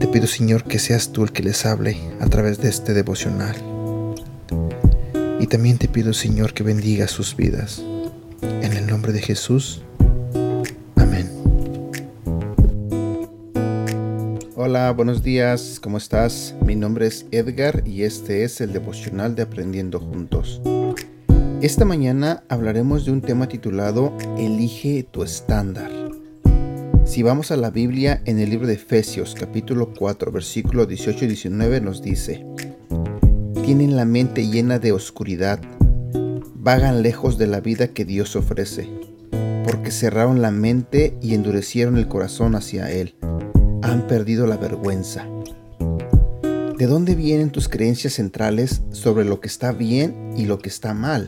Te pido, Señor, que seas tú el que les hable a través de este devocional. Y también te pido, Señor, que bendiga sus vidas. En el nombre de Jesús. Amén. Hola, buenos días, ¿cómo estás? Mi nombre es Edgar y este es el devocional de Aprendiendo Juntos. Esta mañana hablaremos de un tema titulado Elige tu estándar. Si vamos a la Biblia en el libro de Efesios capítulo 4 versículo 18 y 19 nos dice, Tienen la mente llena de oscuridad, vagan lejos de la vida que Dios ofrece, porque cerraron la mente y endurecieron el corazón hacia Él, han perdido la vergüenza. ¿De dónde vienen tus creencias centrales sobre lo que está bien y lo que está mal?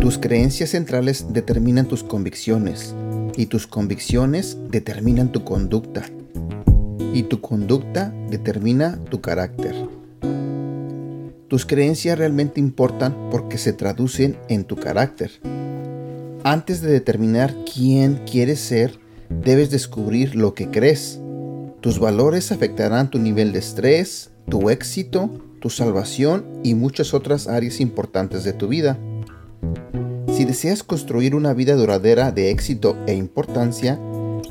Tus creencias centrales determinan tus convicciones y tus convicciones determinan tu conducta y tu conducta determina tu carácter. Tus creencias realmente importan porque se traducen en tu carácter. Antes de determinar quién quieres ser, debes descubrir lo que crees. Tus valores afectarán tu nivel de estrés, tu éxito, tu salvación y muchas otras áreas importantes de tu vida. Si deseas construir una vida duradera de éxito e importancia,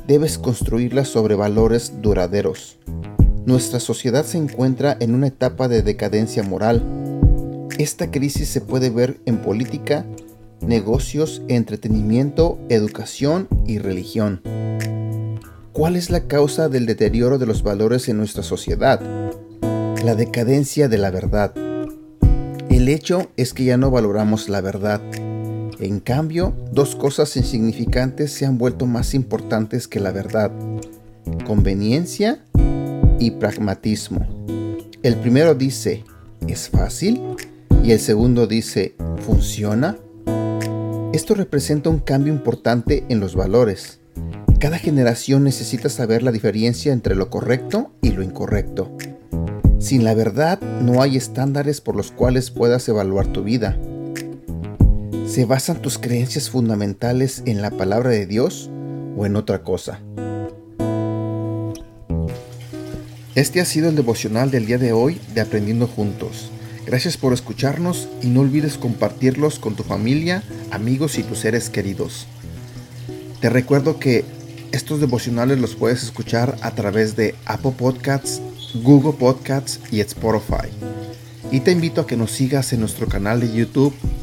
debes construirla sobre valores duraderos. Nuestra sociedad se encuentra en una etapa de decadencia moral. Esta crisis se puede ver en política, negocios, entretenimiento, educación y religión. ¿Cuál es la causa del deterioro de los valores en nuestra sociedad? La decadencia de la verdad. El hecho es que ya no valoramos la verdad en cambio, dos cosas insignificantes se han vuelto más importantes que la verdad. Conveniencia y pragmatismo. El primero dice, ¿es fácil? Y el segundo dice, ¿funciona? Esto representa un cambio importante en los valores. Cada generación necesita saber la diferencia entre lo correcto y lo incorrecto. Sin la verdad no hay estándares por los cuales puedas evaluar tu vida. ¿Se basan tus creencias fundamentales en la palabra de Dios o en otra cosa? Este ha sido el devocional del día de hoy de Aprendiendo Juntos. Gracias por escucharnos y no olvides compartirlos con tu familia, amigos y tus seres queridos. Te recuerdo que estos devocionales los puedes escuchar a través de Apple Podcasts, Google Podcasts y Spotify. Y te invito a que nos sigas en nuestro canal de YouTube